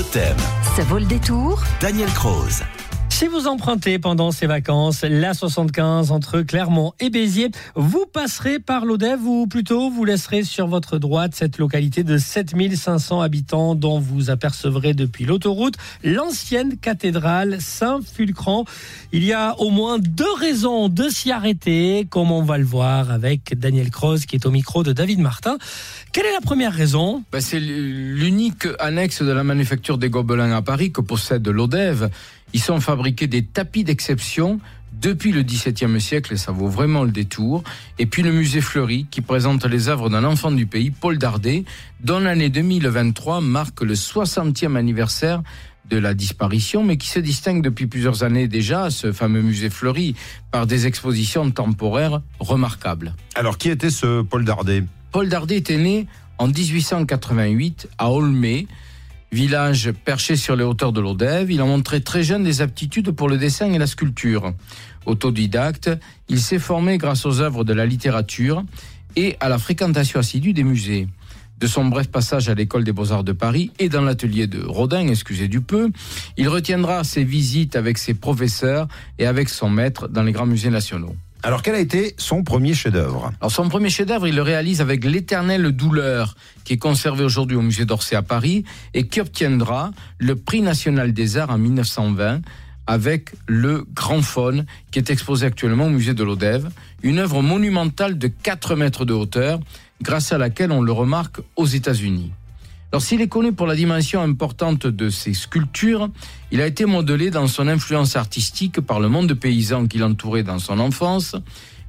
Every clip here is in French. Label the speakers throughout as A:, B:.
A: Totem.
B: Ça vaut le détour.
A: Daniel Croze.
C: Si vous empruntez pendant ces vacances la 75 entre Clermont et Béziers, vous passerez par l'Odève ou plutôt vous laisserez sur votre droite cette localité de 7500 habitants dont vous apercevrez depuis l'autoroute l'ancienne cathédrale Saint-Fulcran. Il y a au moins deux raisons de s'y arrêter, comme on va le voir avec Daniel Croze qui est au micro de David Martin. Quelle est la première raison?
D: Ben, C'est l'unique annexe de la manufacture des Gobelins à Paris que possède l'Odève. Ils sont fabriqués des tapis d'exception depuis le XVIIe siècle et ça vaut vraiment le détour. Et puis le musée Fleury qui présente les œuvres d'un enfant du pays, Paul Dardet, dont l'année 2023 marque le 60e anniversaire de la disparition, mais qui se distingue depuis plusieurs années déjà, ce fameux musée Fleury, par des expositions temporaires remarquables.
E: Alors, qui était ce Paul Dardet
D: Paul Dardet était né en 1888 à Aulmay, village perché sur les hauteurs de l'Odève. Il a montré très jeune des aptitudes pour le dessin et la sculpture. Autodidacte, il s'est formé grâce aux œuvres de la littérature et à la fréquentation assidue des musées. De son bref passage à l'école des beaux-arts de Paris et dans l'atelier de Rodin, excusez du peu, il retiendra ses visites avec ses professeurs et avec son maître dans les grands musées nationaux.
E: Alors, quel a été son premier chef-d'œuvre?
D: Alors son premier chef-d'œuvre, il le réalise avec l'éternelle douleur, qui est conservé aujourd'hui au musée d'Orsay à Paris et qui obtiendra le prix national des arts en 1920 avec le Grand Faune, qui est exposé actuellement au musée de l'Odève, une œuvre monumentale de 4 mètres de hauteur, grâce à laquelle on le remarque aux États-Unis. Alors s'il est connu pour la dimension importante de ses sculptures, il a été modelé dans son influence artistique par le monde paysan qui l'entourait dans son enfance,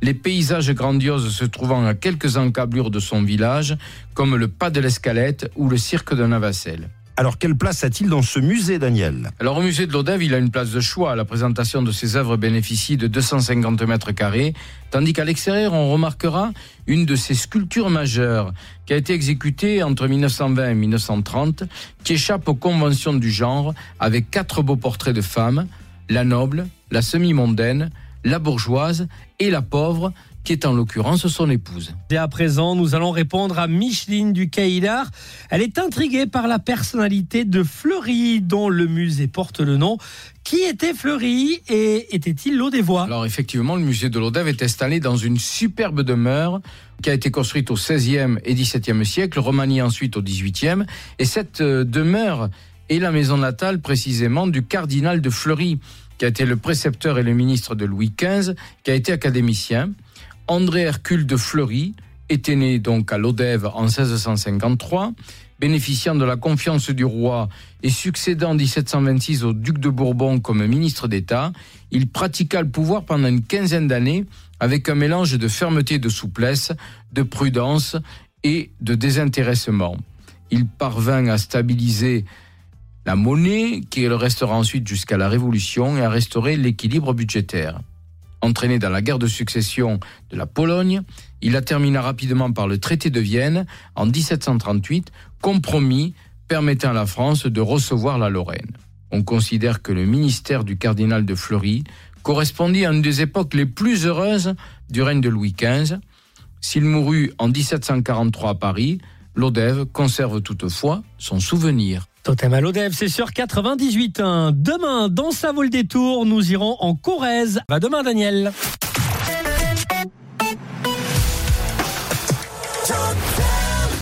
D: les paysages grandioses se trouvant à quelques encablures de son village, comme le pas de l'Escalette ou le cirque de Navacelle.
E: Alors, quelle place a-t-il dans ce musée, Daniel?
D: Alors au musée de l'Odève, il a une place de choix. La présentation de ses œuvres bénéficie de 250 mètres carrés, tandis qu'à l'extérieur, on remarquera une de ses sculptures majeures qui a été exécutée entre 1920 et 1930, qui échappe aux conventions du genre, avec quatre beaux portraits de femmes, la noble, la semi-mondaine, la bourgeoise et la pauvre, qui est en l'occurrence son épouse.
C: Et à présent, nous allons répondre à Micheline du Caïdar. Elle est intriguée par la personnalité de Fleury, dont le musée porte le nom. Qui était Fleury et était-il l'Odévois
D: Alors effectivement, le musée de l'Odève est installé dans une superbe demeure qui a été construite au XVIe et XVIIe siècle, remaniée ensuite au XVIIIe. Et cette euh, demeure est la maison natale précisément du cardinal de Fleury, qui a été le précepteur et le ministre de Louis XV, qui a été académicien. André Hercule de Fleury était né donc à l'Odève en 1653, bénéficiant de la confiance du roi et succédant en 1726 au duc de Bourbon comme ministre d'État. Il pratiqua le pouvoir pendant une quinzaine d'années avec un mélange de fermeté et de souplesse, de prudence et de désintéressement. Il parvint à stabiliser la monnaie, qui le restera ensuite jusqu'à la Révolution, et à restaurer l'équilibre budgétaire. Entraîné dans la guerre de succession de la Pologne, il la termina rapidement par le traité de Vienne en 1738, compromis permettant à la France de recevoir la Lorraine. On considère que le ministère du cardinal de Fleury correspondit à une des époques les plus heureuses du règne de Louis XV. S'il mourut en 1743 à Paris, l'Odève conserve toutefois son souvenir.
C: Totem à l'Odève, c'est sur 98.1. Demain, dans vaut le détour, nous irons en Corrèze. À demain, Daniel.